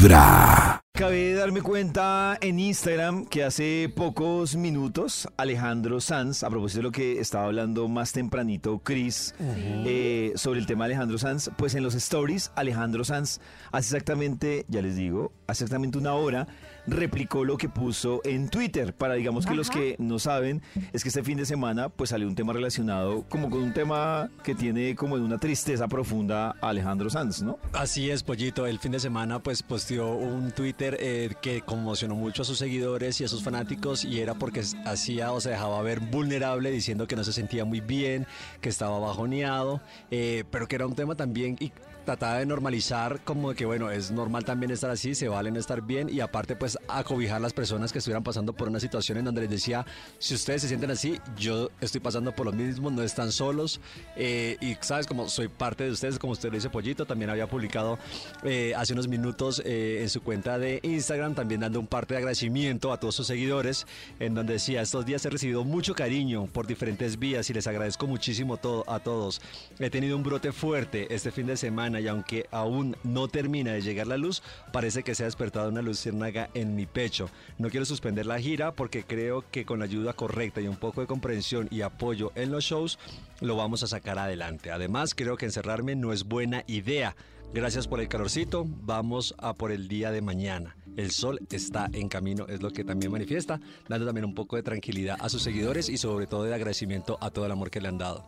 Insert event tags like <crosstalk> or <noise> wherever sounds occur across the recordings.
Vibra. Acabé de darme cuenta en Instagram que hace pocos minutos Alejandro Sanz, a propósito de lo que estaba hablando más tempranito Chris eh, sobre el tema de Alejandro Sanz, pues en los stories Alejandro Sanz hace exactamente, ya les digo, hace exactamente una hora replicó lo que puso en Twitter. Para digamos que los que no saben, es que este fin de semana pues salió un tema relacionado como con un tema que tiene como de una tristeza profunda a Alejandro Sanz, ¿no? Así es, Pollito. El fin de semana pues posteó un Twitter eh, que conmocionó mucho a sus seguidores y a sus fanáticos y era porque hacía o se dejaba ver vulnerable diciendo que no se sentía muy bien, que estaba bajoneado, eh, pero que era un tema también y trataba de normalizar como que bueno, es normal también estar así, se valen estar bien y aparte pues acobijar las personas que estuvieran pasando por una situación en donde les decía, si ustedes se sienten así, yo estoy pasando por lo mismo, no están solos eh, y sabes como soy parte de ustedes, como usted lo dice Pollito, también había publicado eh, hace unos minutos eh, en su cuenta de Instagram también dando un parte de agradecimiento a todos sus seguidores en donde decía, estos días he recibido mucho cariño por diferentes vías y les agradezco muchísimo todo, a todos. He tenido un brote fuerte este fin de semana y aunque aún no termina de llegar la luz, parece que se ha despertado una luciérnaga en mi pecho. No quiero suspender la gira porque creo que con la ayuda correcta y un poco de comprensión y apoyo en los shows lo vamos a sacar adelante. Además, creo que encerrarme no es buena idea. Gracias por el calorcito, vamos a por el día de mañana. El sol está en camino, es lo que también manifiesta, dando también un poco de tranquilidad a sus seguidores y sobre todo de agradecimiento a todo el amor que le han dado.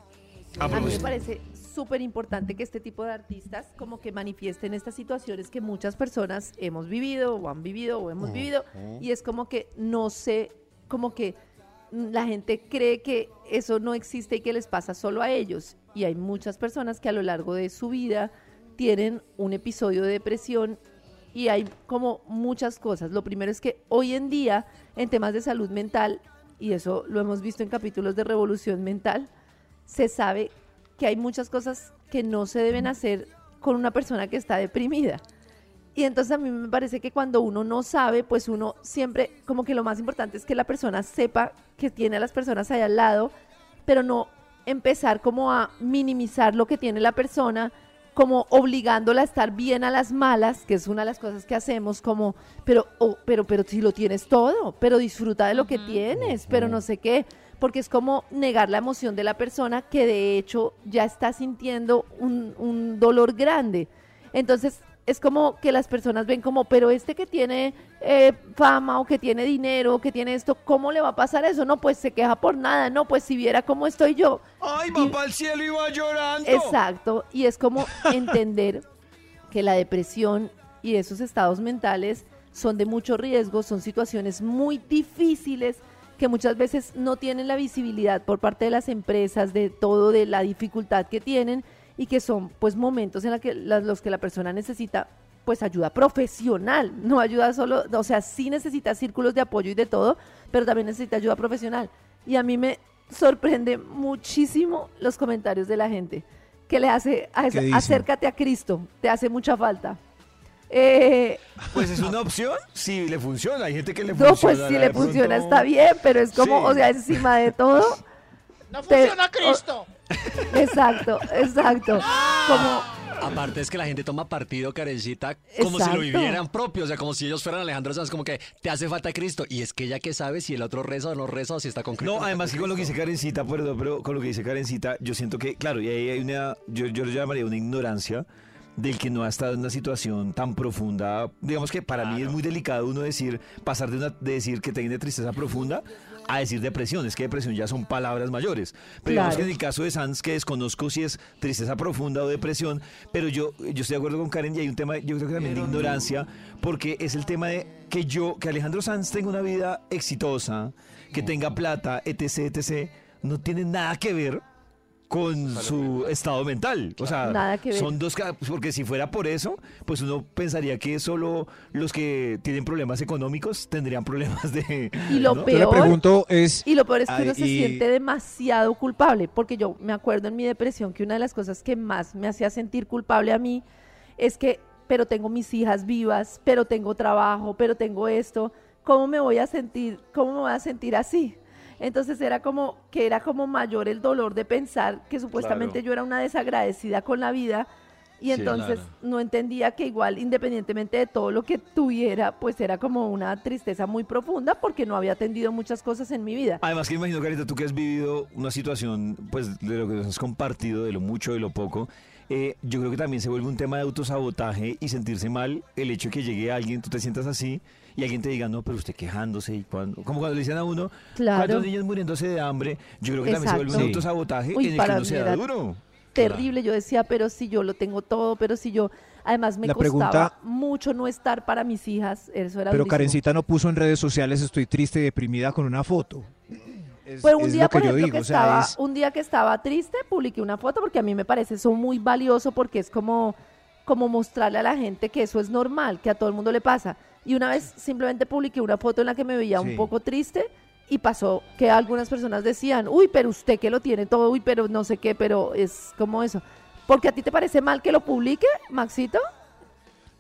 A mí me parece súper importante que este tipo de artistas como que manifiesten estas situaciones que muchas personas hemos vivido o han vivido o hemos vivido. Y es como que no sé, como que la gente cree que eso no existe y que les pasa solo a ellos. Y hay muchas personas que a lo largo de su vida tienen un episodio de depresión y hay como muchas cosas. Lo primero es que hoy en día en temas de salud mental, y eso lo hemos visto en capítulos de Revolución Mental, se sabe que hay muchas cosas que no se deben hacer con una persona que está deprimida. Y entonces a mí me parece que cuando uno no sabe, pues uno siempre, como que lo más importante es que la persona sepa que tiene a las personas ahí al lado, pero no empezar como a minimizar lo que tiene la persona, como obligándola a estar bien a las malas, que es una de las cosas que hacemos, como, pero, oh, pero, pero si lo tienes todo, pero disfruta de lo que tienes, pero no sé qué porque es como negar la emoción de la persona que de hecho ya está sintiendo un, dolor grande. Entonces, es como que las personas ven como, pero este que tiene eh, fama o que tiene dinero o que tiene esto, ¿cómo le va a pasar eso? No, pues se queja por nada, no, pues si viera cómo estoy yo. ¡Ay, va al cielo y va llorando! Exacto, y es como <laughs> entender que la depresión y esos estados mentales son de mucho riesgo, son situaciones muy difíciles que muchas veces no tienen la visibilidad por parte de las empresas de todo, de la dificultad que tienen y que son pues momentos en que, los que la persona necesita pues ayuda profesional, no ayuda solo, o sea, sí necesita círculos de apoyo y de todo, pero también necesita ayuda profesional. Y a mí me sorprende muchísimo los comentarios de la gente que le hace, acércate a Cristo, te hace mucha falta. Eh, pues es una opción, si le funciona. Hay gente que le funciona. No, pues si le funciona está bien, pero es como, o sea, encima de todo. No funciona Cristo. exacto, exacto. Como. Aparte es que la gente toma partido, Karencita, como si lo vivieran propio, o sea, como si ellos fueran Alejandro Sanz, como que te hace falta Cristo. Y es que ella que sabe si el otro reza o no reza o si está con Cristo. No, además que con lo que dice Karencita, pero, pero con lo que dice Karencita, yo siento que, claro, y ahí hay una, yo, yo lo llamaría una ignorancia del que no ha estado en una situación tan profunda. Digamos que para mí es muy delicado uno decir, pasar de, una, de decir que tiene tristeza profunda a decir depresión. Es que depresión ya son palabras mayores. Pero digamos que en el caso de Sanz, que desconozco si es tristeza profunda o depresión, pero yo, yo estoy de acuerdo con Karen y hay un tema, yo creo que también de ignorancia, porque es el tema de que yo, que Alejandro Sanz tenga una vida exitosa, que tenga plata, etc., etc., no tiene nada que ver con su estado mental. O sea, son dos, porque si fuera por eso, pues uno pensaría que solo los que tienen problemas económicos tendrían problemas de... Y lo peor... pregunto es... Y lo peor es que uno se siente demasiado culpable, porque yo me acuerdo en mi depresión que una de las cosas que más me hacía sentir culpable a mí es que, pero tengo mis hijas vivas, pero tengo trabajo, pero tengo esto, ¿cómo me voy a sentir, cómo me voy a sentir así? Entonces era como que era como mayor el dolor de pensar que supuestamente yo era una desagradecida con la vida Y entonces claro. no entendía que igual, independientemente de todo lo que tuviera, pues era como una tristeza muy profunda porque no había atendido muchas cosas en mi vida. Además que imagino, Carita, tú que has vivido una situación, pues de lo que nos has compartido, de lo mucho y lo poco, eh, yo creo que también se vuelve un tema de autosabotaje y sentirse mal el hecho de que llegue alguien, tú te sientas así y alguien te diga, no, pero usted quejándose, y cuando, como cuando le dicen a uno, Claro. ¿cuántos niños muriéndose de hambre? Yo creo que también se vuelve un Exacto. Sí. autosabotaje Uy, en el que para uno se da duro. Terrible, yo decía, pero si yo lo tengo todo, pero si yo, además me La costaba pregunta- mucho no estar para mis hijas, eso era Pero durísimo. Karencita no puso en redes sociales estoy triste y deprimida con una foto. Es, Pero un día, por ejemplo, digo. que o sea, estaba, es- un día que estaba triste, publiqué una foto porque a mí me parece eso muy valioso porque es como, como mostrarle a la gente que eso es normal, que a todo el mundo le pasa. Y una vez simplemente publiqué una foto en la que me veía Sí. un poco triste y pasó que algunas personas decían, uy, pero usted que lo tiene todo, uy, pero no sé qué, pero es como eso. Porque a ti te parece mal que lo publique, Maxito?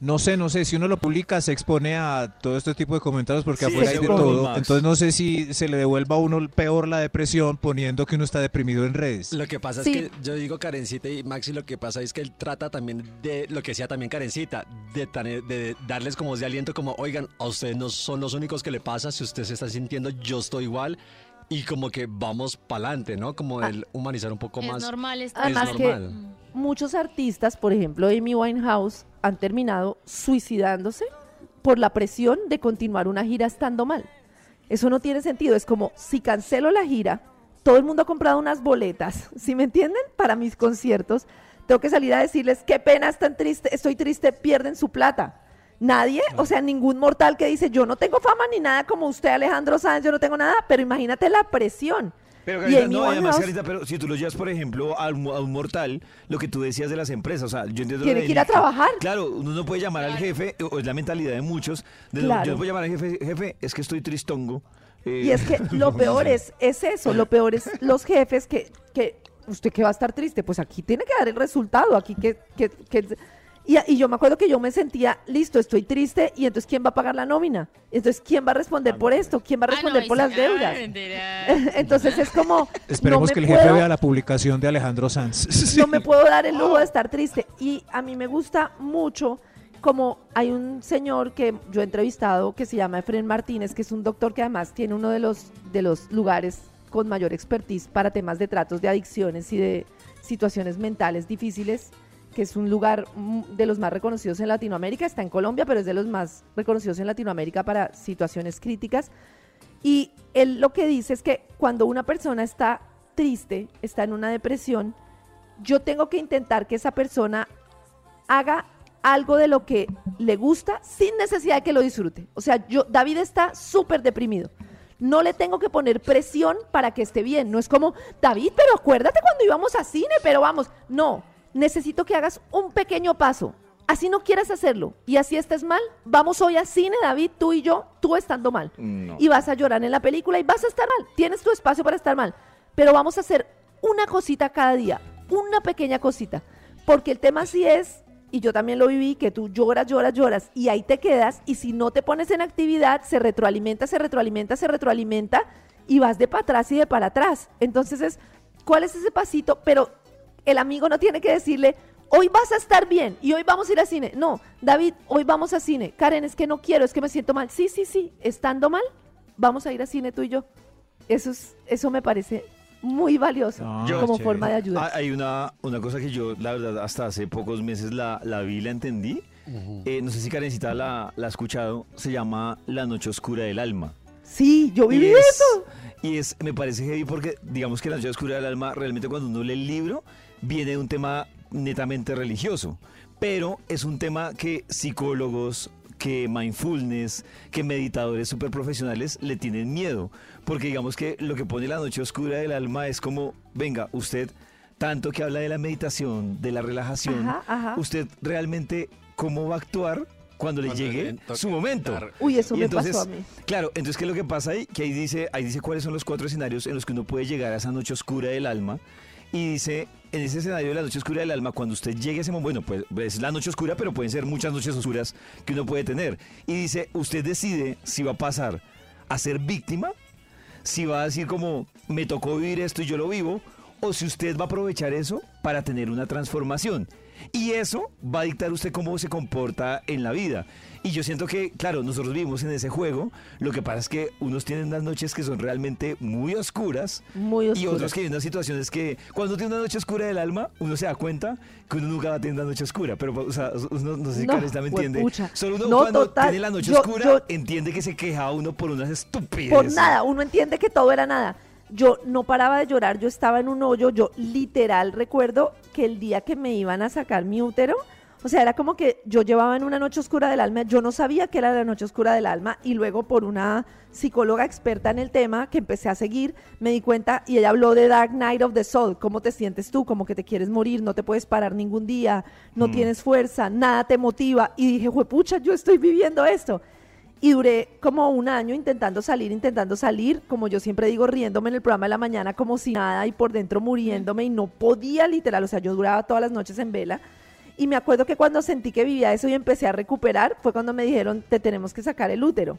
No sé, no sé, si uno lo publica se expone a todo este tipo de comentarios porque Sí, afuera hay de todo. Entonces no sé si se le devuelva a uno peor la depresión poniendo que uno está deprimido en redes. Lo que pasa Sí. es que yo digo Karencita y Maxi, lo que pasa es que él trata también de lo que decía también Karencita, de, tener- de darles como de aliento, como, oigan, a ustedes no son los únicos que le pasa, si usted se está sintiendo, yo estoy igual. Y como que vamos para adelante, ¿no? Como Ah. el humanizar un poco Es más. normal Además es que normal. muchos artistas, por ejemplo Amy Winehouse, han terminado suicidándose por la presión de continuar una gira estando mal. Eso no tiene sentido. Es como si cancelo la gira, todo el mundo ha comprado unas boletas, <laughs> ¿sí me entienden? Para mis conciertos. Tengo que salir a decirles, qué pena, están triste, estoy triste, pierden su plata. Nadie, o sea, ningún mortal que dice, yo no tengo fama ni nada como usted, Alejandro Sáenz, yo no tengo nada, pero imagínate la presión. Pero, Carita, no, además, Carita, pero si tú lo llevas, por ejemplo, a un, a un mortal, lo que tú decías de las empresas, o sea, yo entiendo lo Tiene que ir a trabajar. Claro, uno no puede llamar al jefe, o es la mentalidad de muchos, de Claro. yo no puedo llamar al jefe, jefe, es que estoy tristongo. eh, Y es que <laughs> lo peor es, es eso, lo peor es <laughs> los jefes que, que usted que va a estar triste, pues aquí tiene que dar el resultado, aquí que... que, que- y, y yo me acuerdo que yo me sentía, listo, estoy triste, y entonces ¿quién va a pagar la nómina? Entonces ¿quién va a responder por esto? ¿Quién va a Ah, no, responder por las Ah, deudas? <laughs> Entonces es como... <laughs> Esperemos no que el jefe vea la publicación de Alejandro Sanz. <laughs> no me puedo dar el lujo de estar triste. Y a mí me gusta mucho, como hay un señor que yo he entrevistado que se llama Efren Martínez, que es un doctor que además tiene uno de los, de los lugares con mayor expertise para temas de tratos de adicciones y de situaciones mentales difíciles, que es un lugar de los más reconocidos en Latinoamérica, está en Colombia, pero es de los más reconocidos en Latinoamérica para situaciones críticas. Y él lo que dice es que cuando una persona está triste, está en una depresión, yo tengo que intentar que esa persona haga algo de lo que le gusta sin necesidad de que lo disfrute. O sea, yo, David está súper deprimido. No le tengo que poner presión para que esté bien. No es como, David, pero acuérdate cuando íbamos a cine, pero vamos. No, necesito que hagas un pequeño paso. Así no quieras hacerlo y así estés mal, vamos hoy a cine, David, tú y yo, tú estando mal. No. Y vas a llorar en la película y vas a estar mal. Tienes tu espacio para estar mal. Pero vamos a hacer una cosita cada día, una pequeña cosita. Porque el tema sí es, y yo también lo viví, que tú lloras, lloras, lloras y ahí te quedas. Y si no te pones en actividad, se retroalimenta, se retroalimenta, se retroalimenta y vas de para atrás y de para atrás. Entonces es, ¿cuál es ese pasito? Pero el amigo no tiene que decirle, hoy vas a estar bien y hoy vamos a ir al cine. No, David, hoy vamos a cine. Karen, es que no quiero, es que me siento mal. Sí, sí, sí, estando mal, vamos a ir al cine tú y yo. Eso, es, eso me parece muy valioso Ah, como chévere. forma de ayuda. Ah, Hay una, una cosa que yo, la verdad, hasta hace pocos meses la, la vi y la entendí. Eh, no sé si Karencita la, la ha escuchado. Se llama La Noche Oscura del Alma. Sí, yo viví y es, eso. Y es, me parece heavy porque, digamos que La Noche Oscura del Alma, realmente cuando uno lee el libro, viene de un tema netamente religioso. Pero es un tema que psicólogos, que mindfulness, que meditadores súper profesionales le tienen miedo. Porque digamos que lo que pone la noche oscura del alma es como, venga, usted, tanto que habla de la meditación, de la relajación, Ajá, ajá. usted realmente, ¿cómo va a actuar cuando le Cuando llegue le su momento? dar- Uy, eso Y me entonces, pasó a mí. Claro, entonces, ¿qué es lo que pasa ahí? Que ahí dice, ahí dice cuáles son los cuatro escenarios en los que uno puede llegar a esa noche oscura del alma. Y dice, en ese escenario de la noche oscura del alma, cuando usted llegue a ese momento, bueno, pues es la noche oscura, pero pueden ser muchas noches oscuras que uno puede tener. Y dice, usted decide si va a pasar a ser víctima, si va a decir como, me tocó vivir esto y yo lo vivo, o si usted va a aprovechar eso para tener una transformación. Y eso va a dictar usted cómo se comporta en la vida. Y yo siento que, claro, nosotros vivimos en ese juego. Lo que pasa es que unos tienen unas noches que son realmente muy oscuras. Muy Y oscuras. otros que hay unas situaciones que cuando uno tiene una noche oscura del alma, uno se da cuenta que uno nunca va a tener una noche oscura. Pero, o sea, uno- no sé si No, Karen me entiende. Solo uno No, cuando total. tiene la noche Yo- oscura yo- entiende que se queja uno por unas estupideces. Por nada, uno entiende que todo era nada. Yo no paraba de llorar, yo estaba en un hoyo, yo literal recuerdo que el día que me iban a sacar mi útero, o sea, era como que yo llevaba en una noche oscura del alma, yo no sabía que era la noche oscura del alma y luego por una psicóloga experta en el tema que empecé a seguir, me di cuenta y ella habló de Dark Night of the Soul, cómo te sientes tú, como que te quieres morir, no te puedes parar ningún día, no tienes fuerza, nada te motiva y dije, juepucha, yo estoy viviendo esto. Y duré como un año intentando salir, intentando salir, como yo siempre digo, riéndome en el programa de la mañana como si nada y por dentro muriéndome y no podía literal, o sea, yo duraba todas las noches en vela. Y me acuerdo que cuando sentí que vivía eso y empecé a recuperar, fue cuando me dijeron, te tenemos que sacar el útero.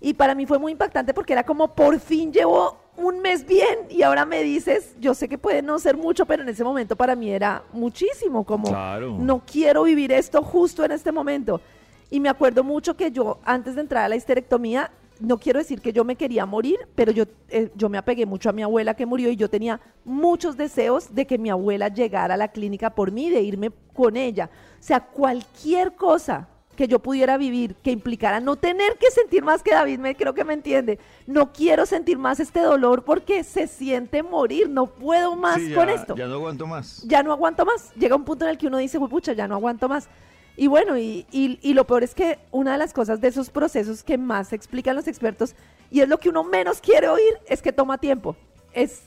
Y para mí fue muy impactante porque era como, por fin llevo un mes bien y ahora me dices, yo sé que puede no ser mucho, pero en ese momento para mí era muchísimo, como, Claro. no quiero vivir esto justo en este momento. Y me acuerdo mucho que yo, antes de entrar a la histerectomía, no quiero decir que yo me quería morir, pero yo, eh, yo me apegué mucho a mi abuela que murió y yo tenía muchos deseos de que mi abuela llegara a la clínica por mí, de irme con ella. O sea, cualquier cosa que yo pudiera vivir que implicara no tener que sentir más que David, me creo que me entiende. No quiero sentir más este dolor porque se siente morir, no puedo más Sí, con esto Ya no aguanto más. ya no aguanto más. Llega un punto en el que uno dice, "Uy, pucha, ya no aguanto más. Y bueno, y, y- y lo peor es que una de las cosas de esos procesos que más explican los expertos, y es lo que uno menos quiere oír, es que toma tiempo. Es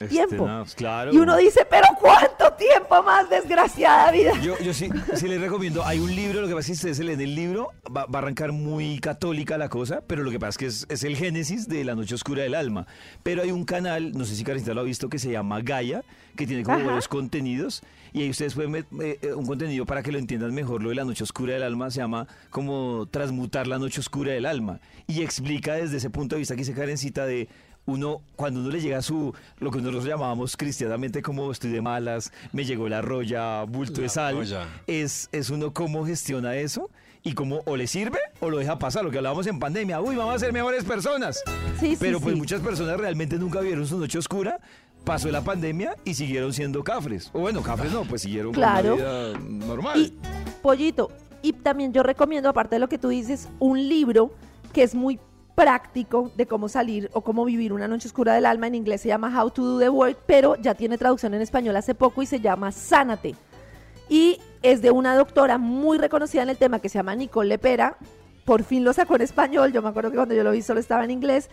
Es tiempo. claro. Y uno dice, pero ¿cuánto tiempo más, desgraciada vida? Yo, yo sí, sí les recomiendo. Hay un libro, lo que pasa es que si ustedes leen el libro, va, va a arrancar muy católica la cosa, pero lo que pasa es que es, es el génesis de La Noche Oscura del Alma. Pero hay un canal, no sé si Karencita lo ha visto, que se llama Gaia, que tiene como Ajá. varios contenidos, y ahí ustedes pueden ver eh, un contenido para que lo entiendan mejor. Lo de La Noche Oscura del Alma se llama como transmutar la Noche Oscura del Alma, y explica desde ese punto de vista que dice Karencita de uno, cuando uno le llega a su, lo que nosotros llamábamos cristianamente como estoy de malas, me llegó la roya, bulto de La sal, roya. es, es uno cómo gestiona eso y cómo o le sirve o lo deja pasar, lo que hablábamos en pandemia, uy, vamos a ser mejores personas. Sí, sí, Pero pues sí. muchas personas realmente nunca vieron su noche oscura, pasó la pandemia y siguieron siendo cafres. O bueno, cafres no, pues siguieron Claro. con la vida normal. Y, pollito, y también yo recomiendo, aparte de lo que tú dices, un libro que es muy práctico de cómo salir o cómo vivir una noche oscura del alma. En inglés se llama How to Do the Work, pero ya tiene traducción en español hace poco y se llama Sánate. Y es de una doctora muy reconocida en el tema que se llama Nicole Lepera. Por fin lo sacó en español. Yo me acuerdo que cuando yo lo vi solo estaba en inglés.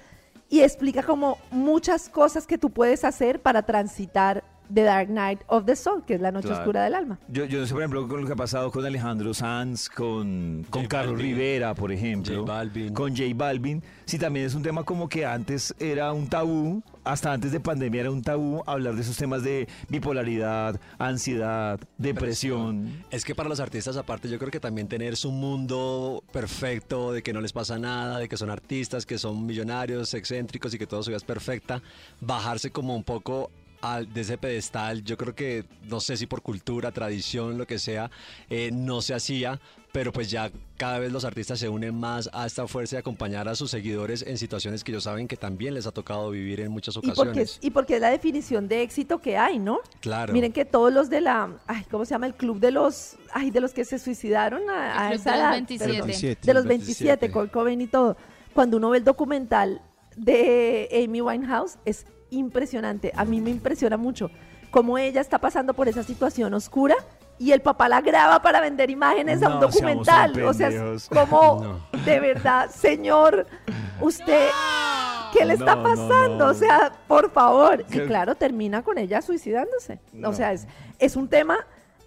Y explica como muchas cosas que tú puedes hacer para transitar The Dark Night of the Soul, que es la noche Claro. oscura del alma. Yo, yo no sé, por ejemplo, con lo que ha pasado con Alejandro Sanz, con, con J Carlos Balvin. Rivera, por ejemplo. J Balvin. Con J Balvin. Sí, también es un tema como que antes era un tabú, hasta antes de pandemia era un tabú hablar de esos temas de bipolaridad, ansiedad, depresión. Es que para los artistas aparte yo creo que también tener su mundo perfecto, de que no les pasa nada, de que son artistas, que son millonarios, excéntricos y que todo su vida es perfecta, bajarse como un poco al, de ese pedestal, yo creo que no sé si por cultura, tradición, lo que sea, eh, no se hacía, pero pues ya cada vez los artistas se unen más a esta fuerza de acompañar a sus seguidores en situaciones que ellos saben que también les ha tocado vivir en muchas Y porque, ocasiones. es, y porque es la definición de éxito que hay, ¿no? Claro. Miren que todos los de la, ay, ¿cómo se llama? El club de los, ay, de los que se suicidaron a, a esa de los edad. 27. Perdón. 27. De los 27. 27, Kurt Cobain y todo. Cuando uno ve el documental de Amy Winehouse, es impresionante. A mí me impresiona mucho cómo ella está pasando por esa situación oscura y el papá la graba para vender imágenes a un documental. O sea, es como, <laughs> No. de verdad, señor, usted, ¿qué le está No, pasando? O sea, por favor. Y claro, termina con ella suicidándose. No. O sea, es, es un tema,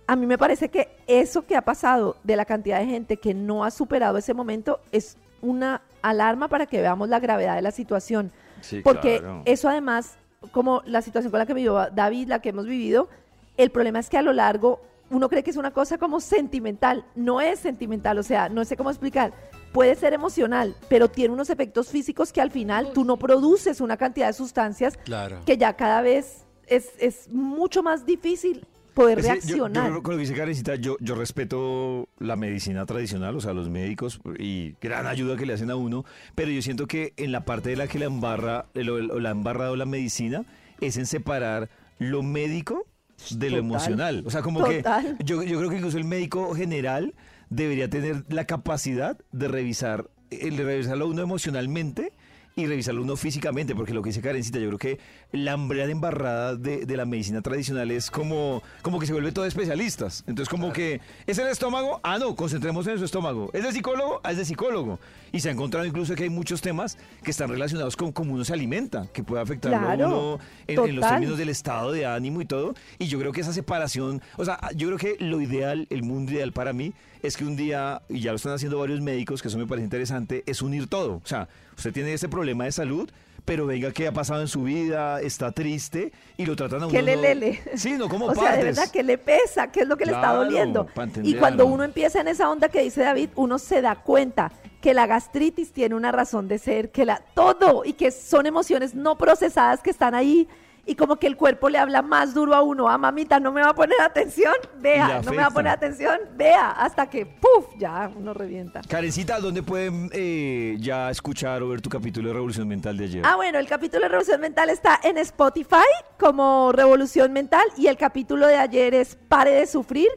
a mí me parece que eso que ha pasado de la cantidad de gente que no ha superado ese momento es una alarma para que veamos la gravedad de la situación. Sí, Porque claro. eso además, como la situación con la que vivió David, la que hemos vivido, el problema es que a lo largo uno cree que es una cosa como sentimental. No es sentimental, o sea, no sé cómo explicar. Puede ser emocional, pero tiene unos efectos físicos que al final tú no produces una cantidad de sustancias Claro. que ya cada vez es, es mucho más difícil poder yo- reaccionar. Yo, que con lo que dice Karencita, yo, yo respeto la medicina tradicional, o sea, los médicos y gran ayuda que le hacen a uno, pero yo siento que en la parte de la que la embarra, el- la ha embarrado la medicina, es en separar lo médico de lo Total. emocional. O sea, como Total. que yo, yo creo que incluso el médico general debería tener la capacidad de revisar, el de revisarlo a uno emocionalmente y revisarlo uno físicamente, porque lo que dice Karencita, yo creo que la hambreada embarrada de, de la medicina tradicional es como, como que se vuelve todo especialistas. Entonces, como que, ¿es el estómago? Ah, no, concentremos en su estómago. ¿Es de psicólogo? Ah, es de psicólogo. Y se ha encontrado incluso que hay muchos temas que están relacionados con cómo uno se alimenta, que puede afectar a uno en, en los términos del estado de ánimo y todo. Y yo creo que esa separación, o sea, yo creo que lo ideal, el mundo ideal para mí, es que un día, y ya lo están haciendo varios médicos, que eso me parece interesante, es unir todo. O sea, usted tiene ese problema de salud, pero venga, ¿qué ha pasado en su vida? Está triste y lo tratan a uno. que le no- lele. Sí, no como <laughs> o sea, de verdad, que le pesa, qué es lo que le está doliendo. Y cuando uno empieza en esa onda que dice David, uno se da cuenta que la gastritis tiene una razón de ser, que la todo y que son emociones no procesadas que están ahí y como que el cuerpo le habla más duro a uno, ah, mamita, no me va a poner atención, vea, no me va a poner atención, vea, hasta que, puf, ya uno revienta. Karencita, ¿dónde pueden eh, ya escuchar o ver tu capítulo de Revolución Mental de ayer? Ah, bueno, el capítulo de Revolución Mental está en Spotify como Revolución Mental y el capítulo de ayer es Pare de Sufrir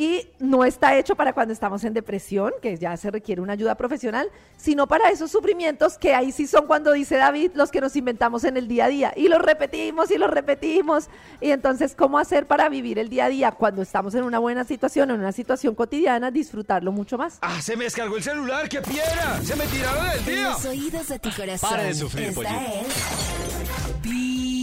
y no está hecho para cuando estamos en depresión, que ya se requiere una ayuda profesional, sino para esos sufrimientos que ahí sí son cuando dice David los que nos inventamos en el día a día y los repetimos y los repetimos. Y entonces, ¿cómo hacer para vivir el día a día cuando estamos en una buena situación, en una situación cotidiana, disfrutarlo mucho más? ¡Ah, se me descargó el celular! ¡Qué piedra! ¡Se me tiraron el En día! los oídos de tu corazón. Pare de sufrir, pollito.